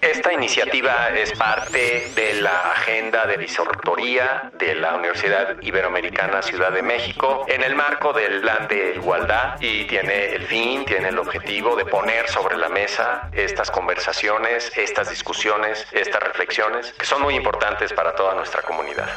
Esta iniciativa es parte de la agenda de visortoría de la Universidad Iberoamericana Ciudad de México en el marco del Plan de Igualdad y tiene el fin, tiene el objetivo de poner sobre la mesa estas conversaciones, estas discusiones, estas reflexiones que son muy importantes para toda nuestra comunidad.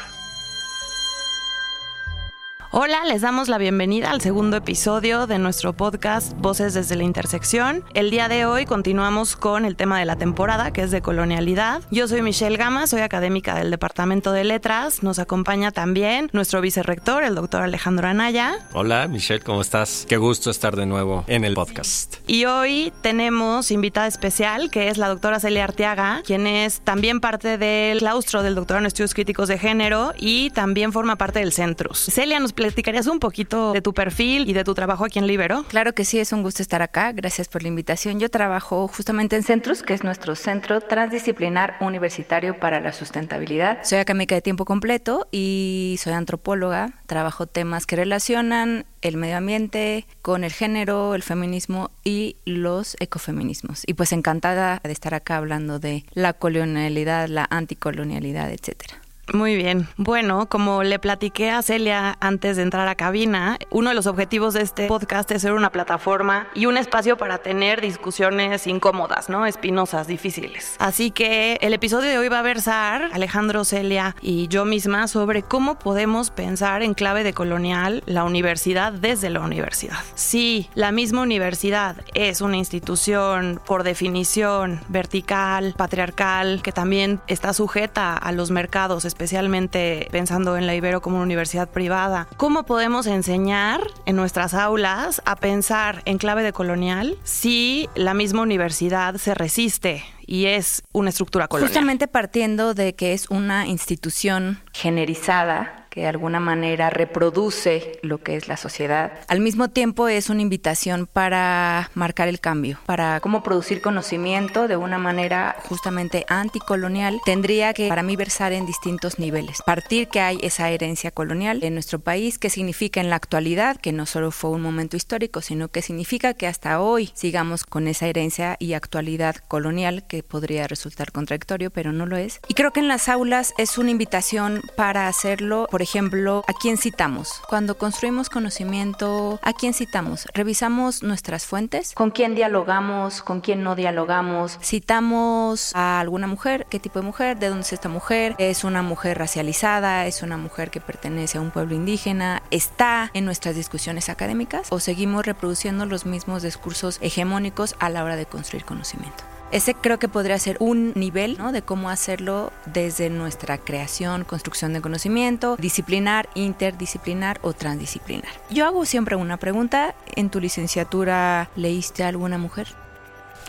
Hola, les damos la bienvenida al segundo episodio de nuestro podcast Voces desde la Intersección. El día de hoy continuamos con el tema de la temporada, que es de colonialidad. Yo soy Michelle Gama, soy académica del Departamento de Letras. Nos acompaña también nuestro vicerrector, el doctor Alejandro Anaya. Hola, Michelle, ¿cómo estás? Qué gusto estar de nuevo en el podcast. Y hoy tenemos invitada especial, que es la doctora Celia Arteaga, quien es también parte del claustro del doctorado en estudios críticos de género y también forma parte del Centrus. Celia nos platicarías un poquito de tu perfil y de tu trabajo aquí en Libero? Claro que sí, es un gusto estar acá. Gracias por la invitación. Yo trabajo justamente en Centrus, que es nuestro centro transdisciplinar universitario para la sustentabilidad. Soy académica de tiempo completo y soy antropóloga. Trabajo temas que relacionan el medio ambiente con el género, el feminismo y los ecofeminismos. Y pues encantada de estar acá hablando de la colonialidad, la anticolonialidad, etcétera. Muy bien. Bueno, como le platiqué a Celia antes de entrar a cabina, uno de los objetivos de este podcast es ser una plataforma y un espacio para tener discusiones incómodas, ¿no? Espinosas, difíciles. Así que el episodio de hoy va a versar Alejandro, Celia y yo misma sobre cómo podemos pensar en clave de colonial la universidad desde la universidad. Sí, la misma universidad es una institución por definición vertical, patriarcal, que también está sujeta a los mercados especialmente pensando en la Ibero como una universidad privada, ¿cómo podemos enseñar en nuestras aulas a pensar en clave de colonial si la misma universidad se resiste y es una estructura colonial? Justamente partiendo de que es una institución generizada que de alguna manera reproduce lo que es la sociedad. Al mismo tiempo es una invitación para marcar el cambio, para cómo producir conocimiento de una manera justamente anticolonial. Tendría que para mí versar en distintos niveles. Partir que hay esa herencia colonial en nuestro país, que significa en la actualidad, que no solo fue un momento histórico, sino que significa que hasta hoy sigamos con esa herencia y actualidad colonial que podría resultar contradictorio, pero no lo es. Y creo que en las aulas es una invitación para hacerlo, por ejemplo, ¿a quién citamos? Cuando construimos conocimiento, ¿a quién citamos? ¿Revisamos nuestras fuentes? ¿Con quién dialogamos? ¿Con quién no dialogamos? ¿Citamos a alguna mujer? ¿Qué tipo de mujer? ¿De dónde es esta mujer? ¿Es una mujer racializada? ¿Es una mujer que pertenece a un pueblo indígena? ¿Está en nuestras discusiones académicas? ¿O seguimos reproduciendo los mismos discursos hegemónicos a la hora de construir conocimiento? Ese creo que podría ser un nivel ¿no? de cómo hacerlo desde nuestra creación, construcción de conocimiento, disciplinar, interdisciplinar o transdisciplinar. Yo hago siempre una pregunta. ¿En tu licenciatura leíste a alguna mujer?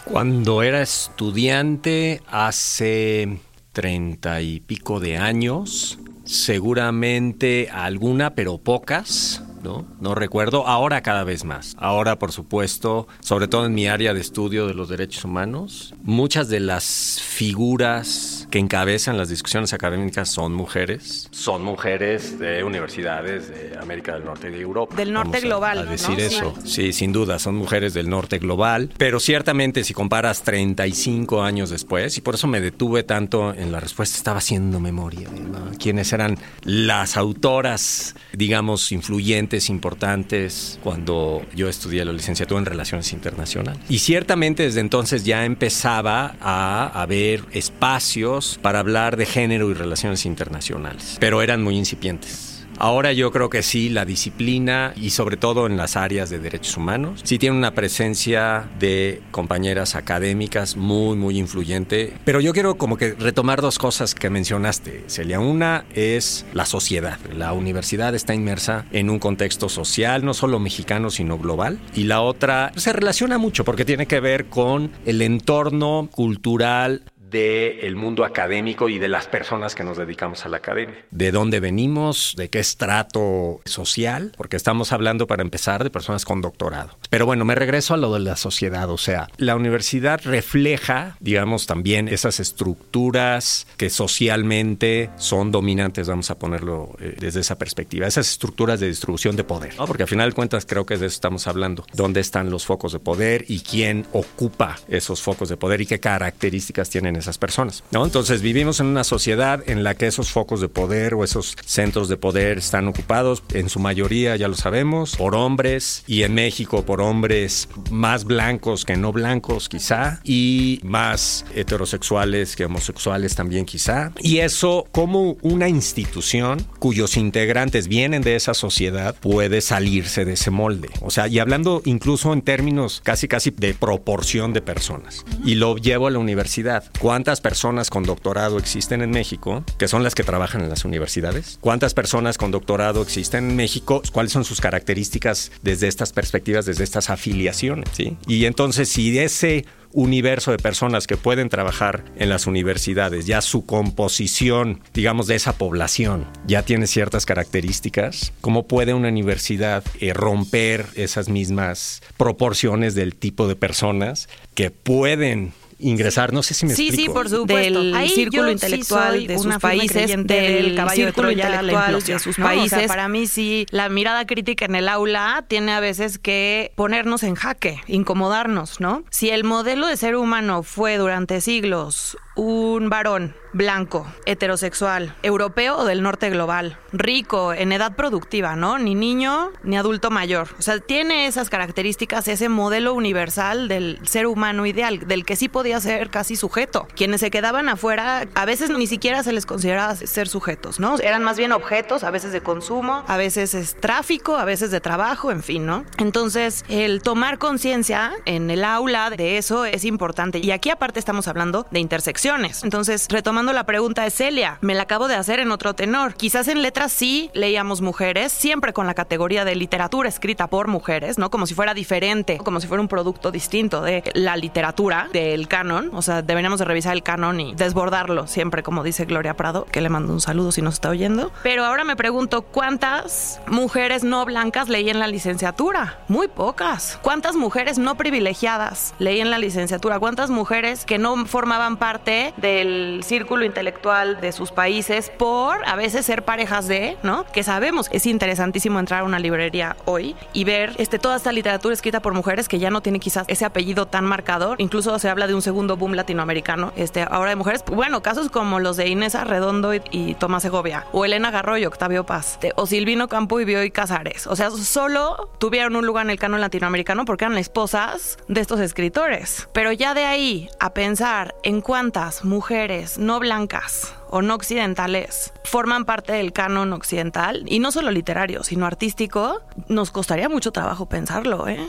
Cuando era estudiante, hace treinta y pico de años, seguramente alguna, pero pocas. ¿No? No recuerdo, ahora cada vez más. Ahora, por supuesto, sobre todo en mi área de estudio de los derechos humanos, muchas de las figuras que encabezan las discusiones académicas son mujeres. Son mujeres de universidades de América del Norte y de Europa. Del norte Vamos a- global. A, ¿no? decir eso. Sí, sin duda, son mujeres del norte global. Pero ciertamente, si comparas 35 años después, y por eso me detuve tanto en la respuesta, estaba haciendo memoria. ¿no? ¿Quiénes eran las autoras, digamos, influyentes, importantes, cuando yo estudié la licenciatura en Relaciones Internacionales? Y ciertamente desde entonces ya empezaba a haber espacios para hablar de género y relaciones internacionales, pero eran muy incipientes. Ahora yo creo que sí, la disciplina y sobre todo en las áreas de derechos humanos, sí tiene una presencia de compañeras académicas muy, muy influyente. Pero yo quiero como que retomar dos cosas que mencionaste, Celia. Una es la sociedad. La universidad está inmersa en un contexto social, no solo mexicano, sino global. Y la otra se relaciona mucho porque tiene que ver con el entorno cultural del mundo académico y de las personas que nos dedicamos a la academia. De dónde venimos, de qué estrato social, porque estamos hablando para empezar de personas con doctorado. Pero bueno, me regreso a lo de la sociedad, o sea, la universidad refleja, digamos, también esas estructuras que socialmente son dominantes, vamos a ponerlo eh, desde esa perspectiva, esas estructuras de distribución de poder, porque al final de cuentas creo que de eso estamos hablando, dónde están los focos de poder y quién ocupa esos focos de poder y qué características tienen esas personas. ¿no? Entonces vivimos en una sociedad en la que esos focos de poder o esos centros de poder están ocupados en su mayoría, ya lo sabemos, por hombres y en México por hombres más blancos que no blancos quizá y más heterosexuales que homosexuales también quizá. Y eso como una institución cuyos integrantes vienen de esa sociedad puede salirse de ese molde. O sea, y hablando incluso en términos casi casi de proporción de personas. Y lo llevo a la universidad. ¿Cuántas personas con doctorado existen en México, que son las que trabajan en las universidades? ¿Cuántas personas con doctorado existen en México? ¿Cuáles son sus características desde estas perspectivas, desde estas afiliaciones? Y entonces, si ese universo de personas que pueden trabajar en las universidades, ya su composición, digamos, de esa población, ya tiene ciertas características, ¿cómo puede una universidad eh, romper esas mismas proporciones del tipo de personas que pueden ingresar. No sé si me sí, explico. Sí, por supuesto. Del círculo intelectual de sus países, del círculo intelectual de sus países. para mí sí, la mirada crítica en el aula tiene a veces que ponernos en jaque, incomodarnos, ¿no? Si el modelo de ser humano fue durante siglos un varón blanco, heterosexual, europeo o del norte global, rico, en edad productiva, ¿no? Ni niño ni adulto mayor. O sea, tiene esas características, ese modelo universal del ser humano ideal, del que sí podía ser casi sujeto. Quienes se quedaban afuera, a veces ni siquiera se les consideraba ser sujetos, ¿no? Eran más bien objetos, a veces de consumo, a veces es tráfico, a veces de trabajo, en fin, ¿no? Entonces, el tomar conciencia en el aula de eso es importante. Y aquí aparte estamos hablando de intersección entonces, retomando la pregunta de Celia, me la acabo de hacer en otro tenor. Quizás en letras sí leíamos mujeres, siempre con la categoría de literatura escrita por mujeres, ¿no? Como si fuera diferente, como si fuera un producto distinto de la literatura, del canon. O sea, deberíamos de revisar el canon y desbordarlo siempre, como dice Gloria Prado, que le mando un saludo si nos está oyendo. Pero ahora me pregunto, ¿cuántas mujeres no blancas leían la licenciatura? Muy pocas. ¿Cuántas mujeres no privilegiadas leían la licenciatura? ¿Cuántas mujeres que no formaban parte del círculo intelectual de sus países por a veces ser parejas de, ¿no? Que sabemos, es interesantísimo entrar a una librería hoy y ver este, toda esta literatura escrita por mujeres que ya no tiene quizás ese apellido tan marcador. Incluso se habla de un segundo boom latinoamericano, este, ahora de mujeres. Bueno, casos como los de Inés Arredondo y, Tomás Segovia, o Elena Garro y Octavio Paz, o Silvino Campo y Bioy Casares. O sea, solo tuvieron un lugar en el canon latinoamericano porque eran esposas de estos escritores. Pero ya de ahí a pensar en cuántas mujeres no blancas o no occidentales forman parte del canon occidental, y no solo literario, sino artístico, nos costaría mucho trabajo pensarlo, ¿eh?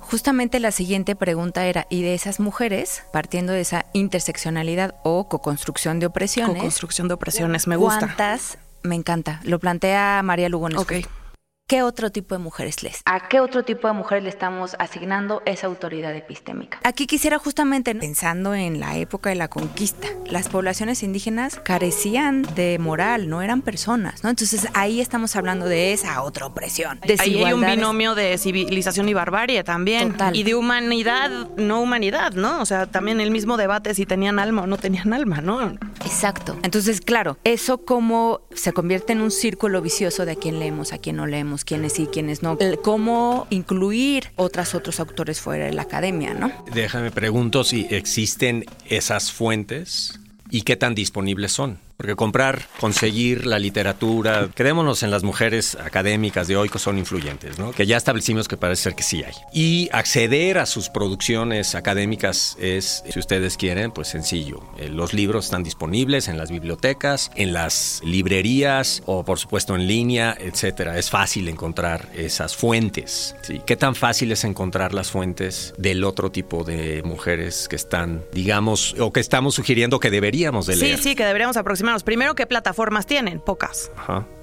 Justamente la siguiente pregunta era, ¿y de esas mujeres, partiendo de esa interseccionalidad o co-construcción de opresiones? Co-construcción de opresiones, me gusta. ¿Cuántas? Me encanta. Lo plantea María Lugones. Ok. ¿Qué otro tipo de mujeres les? ¿A qué otro tipo de mujeres le estamos asignando esa autoridad epistémica? Aquí quisiera justamente, pensando en la época de la conquista, las poblaciones indígenas carecían de moral, no eran personas, ¿no? Entonces ahí estamos hablando de esa otra opresión. Ahí hay un binomio de civilización y barbarie también. Total. Y de humanidad, no humanidad, ¿no? O sea, también el mismo debate si tenían alma o no tenían alma, ¿no? Exacto. Entonces, claro, eso como se convierte en un círculo vicioso de a quién leemos, a quién no leemos quiénes sí, quiénes no. Cómo incluir otras otros autores fuera de la academia, ¿no? Déjame pregunto si existen esas fuentes y qué tan disponibles son. Porque comprar, conseguir la literatura, quedémonos en las mujeres académicas de hoy que son influyentes, ¿no? Que ya establecimos que parece ser que sí hay. Y acceder a sus producciones académicas es, si ustedes quieren, pues sencillo. Eh, los libros están disponibles en las bibliotecas, en las librerías o por supuesto en línea, etcétera. Es fácil encontrar esas fuentes. ¿sí? ¿Qué tan fácil es encontrar las fuentes del otro tipo de mujeres que están, digamos, o que estamos sugiriendo que deberíamos de leer? Sí, sí, que deberíamos aproximar Primero, ¿qué plataformas tienen? Pocas.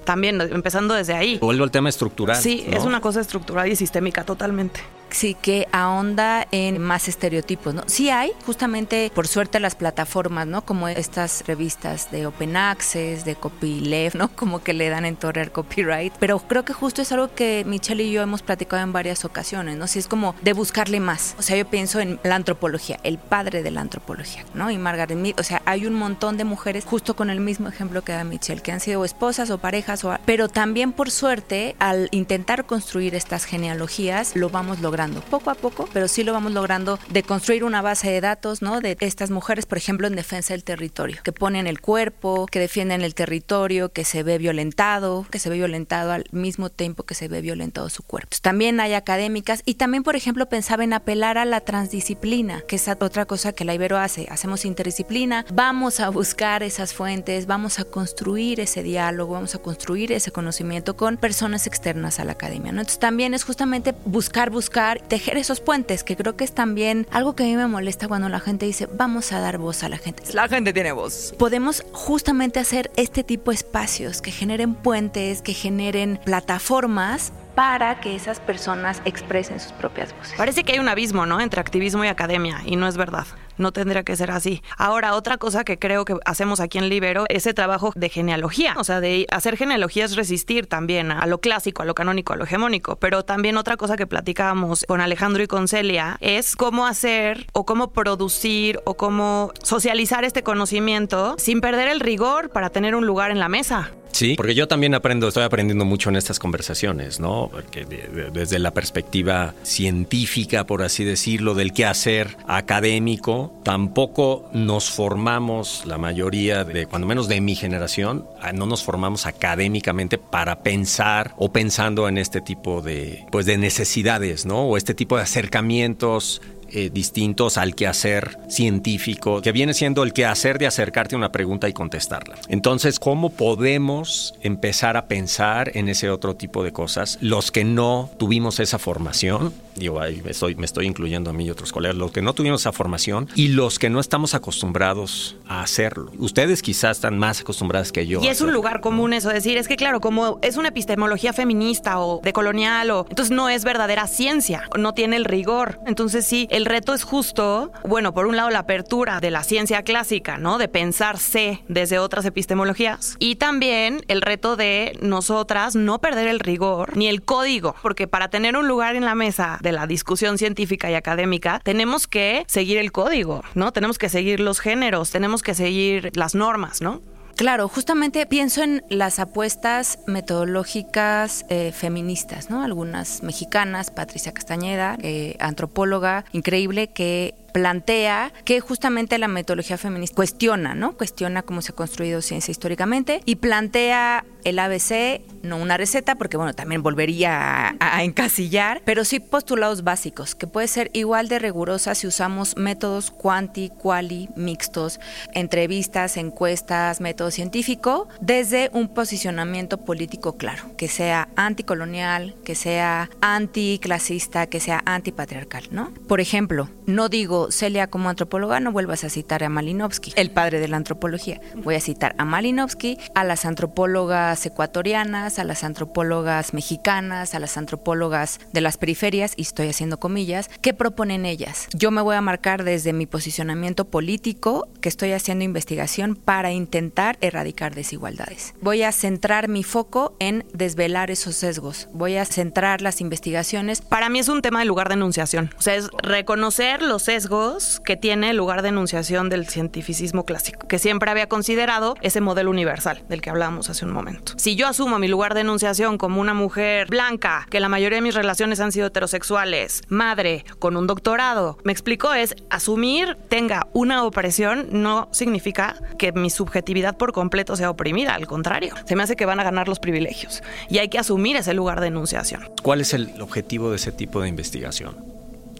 También empezando desde ahí. Vuelvo al tema estructural. Sí, es una cosa estructural y sistémica totalmente sí que ahonda en más estereotipos, ¿no? Sí hay, justamente por suerte las plataformas, ¿no? Como estas revistas de Open Access, de Copyleft, ¿no? Como que le dan en torre al copyright, pero creo que justo es algo que Michelle y yo hemos platicado en varias ocasiones, ¿no? Si es como de buscarle más. O sea, yo pienso en la antropología, el padre de la antropología, ¿no? Y Margaret Mead, o sea, hay un montón de mujeres justo con el mismo ejemplo que da Michelle, que han sido esposas o parejas, o, pero también por suerte, al intentar construir estas genealogías, lo vamos logrando poco a poco, pero sí lo vamos logrando de construir una base de datos, ¿no? De estas mujeres, por ejemplo, en defensa del territorio, que ponen el cuerpo, que defienden el territorio, que se ve violentado, que se ve violentado al mismo tiempo que se ve violentado su cuerpo. también hay académicas y también, por ejemplo, pensaba en apelar a la transdisciplina, que es otra cosa que la Ibero hace. Hacemos interdisciplina, vamos a buscar esas fuentes, vamos a construir ese diálogo, vamos a construir ese conocimiento con personas externas a la academia. ¿no? Entonces también es justamente buscar, buscar tejer esos puentes, que creo que es también algo que a mí me molesta cuando la gente dice, vamos a dar voz a la gente. La gente tiene voz. Podemos justamente hacer este tipo de espacios que generen puentes, que generen plataformas para que esas personas expresen sus propias voces. Parece que hay un abismo, ¿no? Entre activismo y academia, y no es verdad. No tendría que ser así. Ahora, otra cosa que creo que hacemos aquí en Libero, ese trabajo de genealogía. O sea, de hacer genealogía es resistir también a lo clásico, a lo canónico, a lo hegemónico. Pero también otra cosa que platicábamos con Alejandro y con Celia es cómo hacer o cómo producir o cómo socializar este conocimiento sin perder el rigor para tener un lugar en la mesa. Sí, porque yo también aprendo, estoy aprendiendo mucho en estas conversaciones, ¿no? Porque desde la perspectiva científica, por así decirlo, del quehacer académico, tampoco nos formamos, la mayoría de, cuando menos de mi generación, ah, no nos formamos académicamente para pensar o pensando en este tipo de, pues, de necesidades, ¿no? O este tipo de acercamientos eh, distintos al quehacer científico, que viene siendo el quehacer de acercarte a una pregunta y contestarla. Entonces, ¿cómo podemos empezar a pensar en ese otro tipo de cosas? Los que no tuvimos esa formación, digo, ahí me estoy, me estoy incluyendo a mí y otros colegas, los que no tuvimos esa formación y los que no estamos acostumbrados a hacerlo. Ustedes quizás están más acostumbradas que yo. Y es un lugar común eso, decir, es que claro, como es una epistemología feminista o decolonial, o entonces no es verdadera ciencia, no tiene el rigor. Entonces sí, el reto es justo, bueno, por un lado la apertura de la ciencia clásica, ¿no? De pensarse desde otras epistemologías. Y también el reto de nosotras no perder el rigor ni el código, porque para tener un lugar en la mesa de la discusión científica y académica, tenemos que seguir el código, ¿no? Tenemos que seguir los géneros, tenemos que seguir las normas, ¿no? Claro, justamente pienso en las apuestas metodológicas eh, feministas, ¿no? Algunas mexicanas, Patricia Castañeda, eh, antropóloga increíble, que plantea que justamente la metodología feminista cuestiona, ¿no? Cuestiona cómo se ha construido ciencia históricamente y plantea el ABC, no una receta, porque bueno, también volvería a, encasillar, pero sí postulados básicos, que puede ser igual de rigurosa si usamos métodos cuanti, quali, mixtos, entrevistas, encuestas, método científico, desde un posicionamiento político claro, que sea anticolonial, que sea anticlasista, que sea antipatriarcal, ¿no? Por ejemplo, no digo Celia como antropóloga, no vuelvas a citar a Malinowski, el padre de la antropología. Voy a citar a Malinowski, a las antropólogas ecuatorianas, a las antropólogas mexicanas, a las antropólogas de las periferias, y estoy haciendo comillas, ¿qué proponen ellas? Yo me voy a marcar desde mi posicionamiento político que estoy haciendo investigación para intentar erradicar desigualdades. Voy a centrar mi foco en desvelar esos sesgos. Voy a centrar las investigaciones. Para mí es un tema de lugar de enunciación. O sea, es reconocer los sesgos que tiene el lugar de enunciación del cientificismo clásico, que siempre había considerado ese modelo universal del que hablábamos hace un momento. Si yo asumo mi lugar de enunciación como una mujer blanca, que la mayoría de mis relaciones han sido heterosexuales, madre, con un doctorado, me explico, es asumir tenga una opresión no significa que mi subjetividad por completo sea oprimida, al contrario, se me hace que van a ganar los privilegios y hay que asumir ese lugar de enunciación. ¿Cuál es el objetivo de ese tipo de investigación?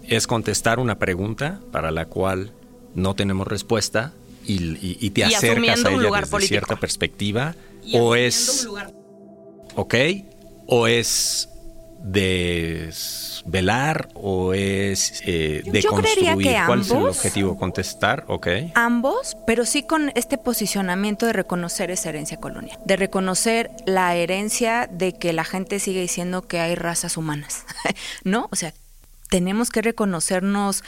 Es contestar una pregunta para la cual no tenemos respuesta y, te acercas a ella desde cierta perspectiva o es ok o es desvelar o es eh, de Yo creería construir? que ¿Cuál es el objetivo? Contestar, ok. Ambos, pero sí con este posicionamiento de reconocer esa herencia colonial, de reconocer la herencia de que la gente sigue diciendo que hay razas humanas, ¿no? O sea, tenemos que reconocernos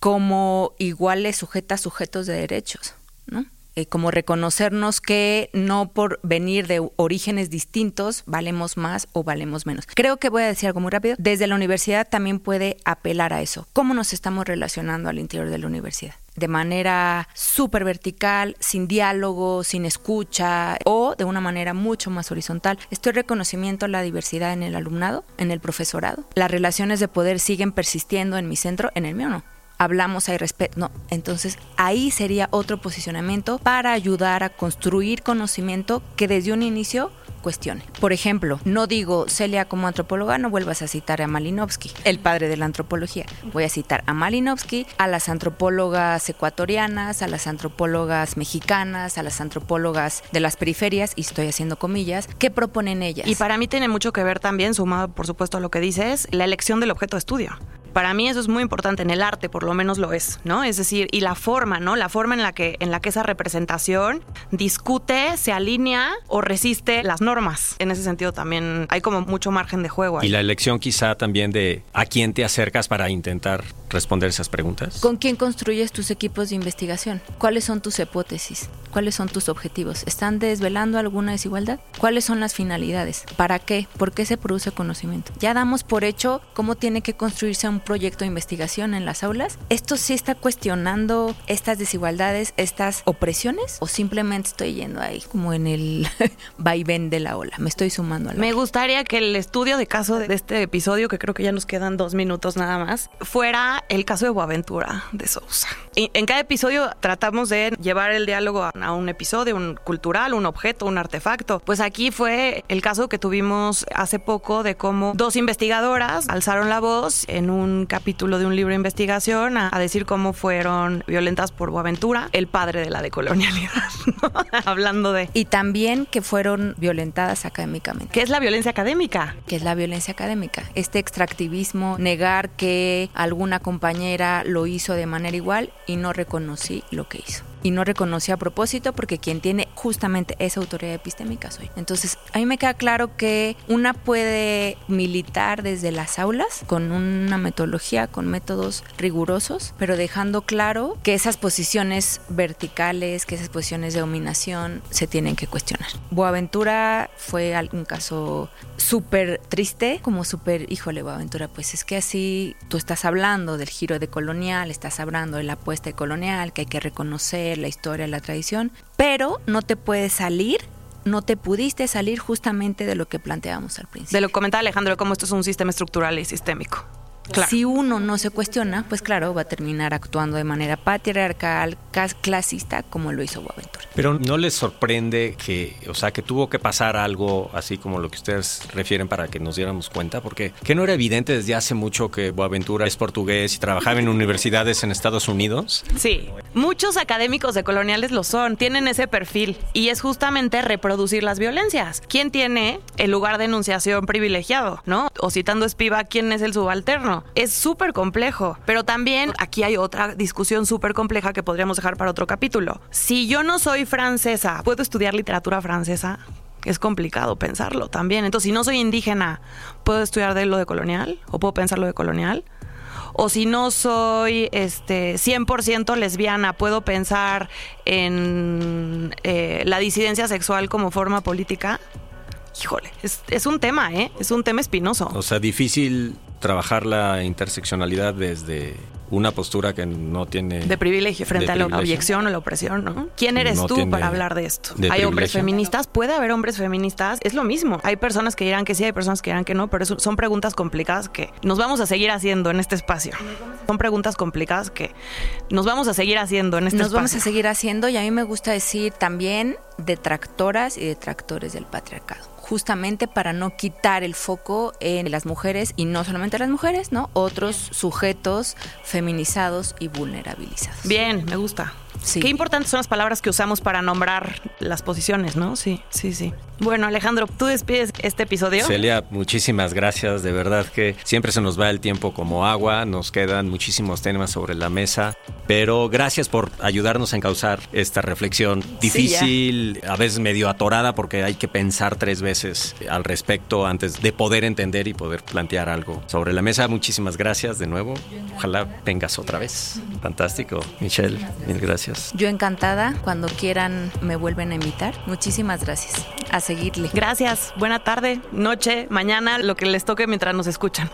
como iguales sujetas, sujetos de derechos, ¿no? Eh, como reconocernos que no por venir de orígenes distintos valemos más o valemos menos. Creo que voy a decir algo muy rápido. Desde la universidad también puede apelar a eso. ¿Cómo nos estamos relacionando al interior de la universidad? De manera súper vertical, sin diálogo, sin escucha o de una manera mucho más horizontal. Estoy reconocimiento a la diversidad en el alumnado, en el profesorado. Las relaciones de poder siguen persistiendo en mi centro, en el mío no hablamos, hay respeto. No, entonces ahí sería otro posicionamiento para ayudar a construir conocimiento que desde un inicio cuestione. Por ejemplo, no digo Celia como antropóloga, no vuelvas a citar a Malinowski, el padre de la antropología. Voy a citar a Malinowski, a las antropólogas ecuatorianas, a las antropólogas mexicanas, a las antropólogas de las periferias, y estoy haciendo comillas, ¿qué proponen ellas? Y para mí tiene mucho que ver también, sumado por supuesto a lo que dices, la elección del objeto de estudio. Para mí eso es muy importante en el arte, por lo menos lo es, ¿no? Es decir, y la forma, ¿no? La forma en la que en la que esa representación discute, se alinea o resiste las normas. En ese sentido también hay como mucho margen de juego. Ahí. Y la elección quizá también de a quién te acercas para intentar responder esas preguntas. ¿Con quién construyes tus equipos de investigación? ¿Cuáles son tus hipótesis? ¿Cuáles son tus objetivos? ¿Están desvelando alguna desigualdad? ¿Cuáles son las finalidades? ¿Para qué? ¿Por qué se produce conocimiento? Ya damos por hecho cómo tiene que construirse un proyecto de investigación en las aulas. ¿Esto sí está cuestionando estas desigualdades, estas opresiones? ¿O simplemente estoy yendo ahí como en el vaivén de la ola? Me estoy sumando a la Me ola. gustaría que el estudio de caso de este episodio, que creo que ya nos quedan dos minutos nada más, fuera el caso de Boaventura de Sousa. Y en cada episodio tratamos de llevar el diálogo a, un episodio, un cultural, un objeto, un artefacto. Pues aquí fue el caso que tuvimos hace poco de cómo dos investigadoras alzaron la voz en un capítulo de un libro de investigación a, a decir cómo fueron violentas por Boaventura, el padre de la decolonialidad, ¿no? hablando de... Y también que fueron violentadas académicamente. ¿Qué es la violencia académica? que es la violencia académica. Este extractivismo, negar que alguna compañera lo hizo de manera igual y no reconocí lo que hizo. Y no reconocí a propósito porque quien tiene justamente esa autoridad epistémica soy. Entonces, a mí me queda claro que una puede militar desde las aulas con una metodología, con métodos rigurosos, pero dejando claro que esas posiciones verticales, que esas posiciones de dominación se tienen que cuestionar. Boaventura fue un caso súper triste, como súper, híjole, Boaventura, pues es que así tú estás hablando del giro de colonial, estás hablando de la apuesta de colonial, que hay que reconocer la historia, la tradición, pero no te puedes salir no te pudiste salir justamente de lo que planteábamos al principio. De lo que comentaba Alejandro, cómo esto es un sistema estructural y sistémico. Claro. Si uno no se cuestiona, pues claro, va a terminar actuando de manera patriarcal, clasista, como lo hizo Boaventura. Pero no les sorprende que, o sea, que tuvo que pasar algo así como lo que ustedes refieren para que nos diéramos cuenta, porque que no era evidente desde hace mucho que Boaventura es portugués y trabajaba en universidades en Estados Unidos. Sí, muchos académicos de coloniales lo son, tienen ese perfil y es justamente reproducir las violencias. ¿Quién tiene el lugar de enunciación privilegiado, no? O citando Espiva, ¿quién es el subalterno? Es súper complejo, pero también aquí hay otra discusión súper compleja que podríamos dejar para otro capítulo. Si yo no soy francesa, ¿puedo estudiar literatura francesa? Es complicado pensarlo también. Entonces, si no soy indígena, ¿puedo estudiar de lo de colonial? ¿O puedo pensar lo de colonial? o si no soy este 100% lesbiana, puedo pensar en eh, la disidencia sexual como forma política. Híjole, es, es, un tema, ¿eh? Es un tema espinoso. O sea, difícil trabajar la interseccionalidad desde una postura que no tiene... De privilegio frente de a la objeción o la opresión, ¿no? ¿Quién eres no tú para hablar de esto? De ¿Hay hombres feministas? ¿Puede haber hombres feministas? Es lo mismo. Hay personas que dirán que sí, hay personas que dirán que no, pero eso son preguntas complicadas que nos vamos a seguir haciendo en este espacio. Son preguntas complicadas que nos vamos a seguir haciendo en este nos espacio. Nos vamos a seguir haciendo y a mí me gusta decir también detractoras y detractores del patriarcado justamente para no quitar el foco en las mujeres y no solamente las mujeres, ¿no? Otros sujetos feminizados y vulnerabilizados. Bien, me gusta. Sí. Qué importantes son las palabras que usamos para nombrar las posiciones, ¿no? Sí, sí, sí. Bueno, Alejandro, tú despides este episodio. Celia, muchísimas gracias. De verdad que siempre se nos va el tiempo como agua. Nos quedan muchísimos temas sobre la mesa. Pero gracias por ayudarnos a encauzar esta reflexión difícil, a veces medio atorada, porque hay que pensar tres veces al respecto antes de poder entender y poder plantear algo sobre la mesa. Muchísimas gracias de nuevo. Ojalá vengas otra vez. Fantástico. Michelle, mil gracias. Yo encantada, cuando quieran me vuelven a invitar. Muchísimas gracias. A Gracias. Buena tarde, noche, mañana, lo que les toque mientras nos escuchan.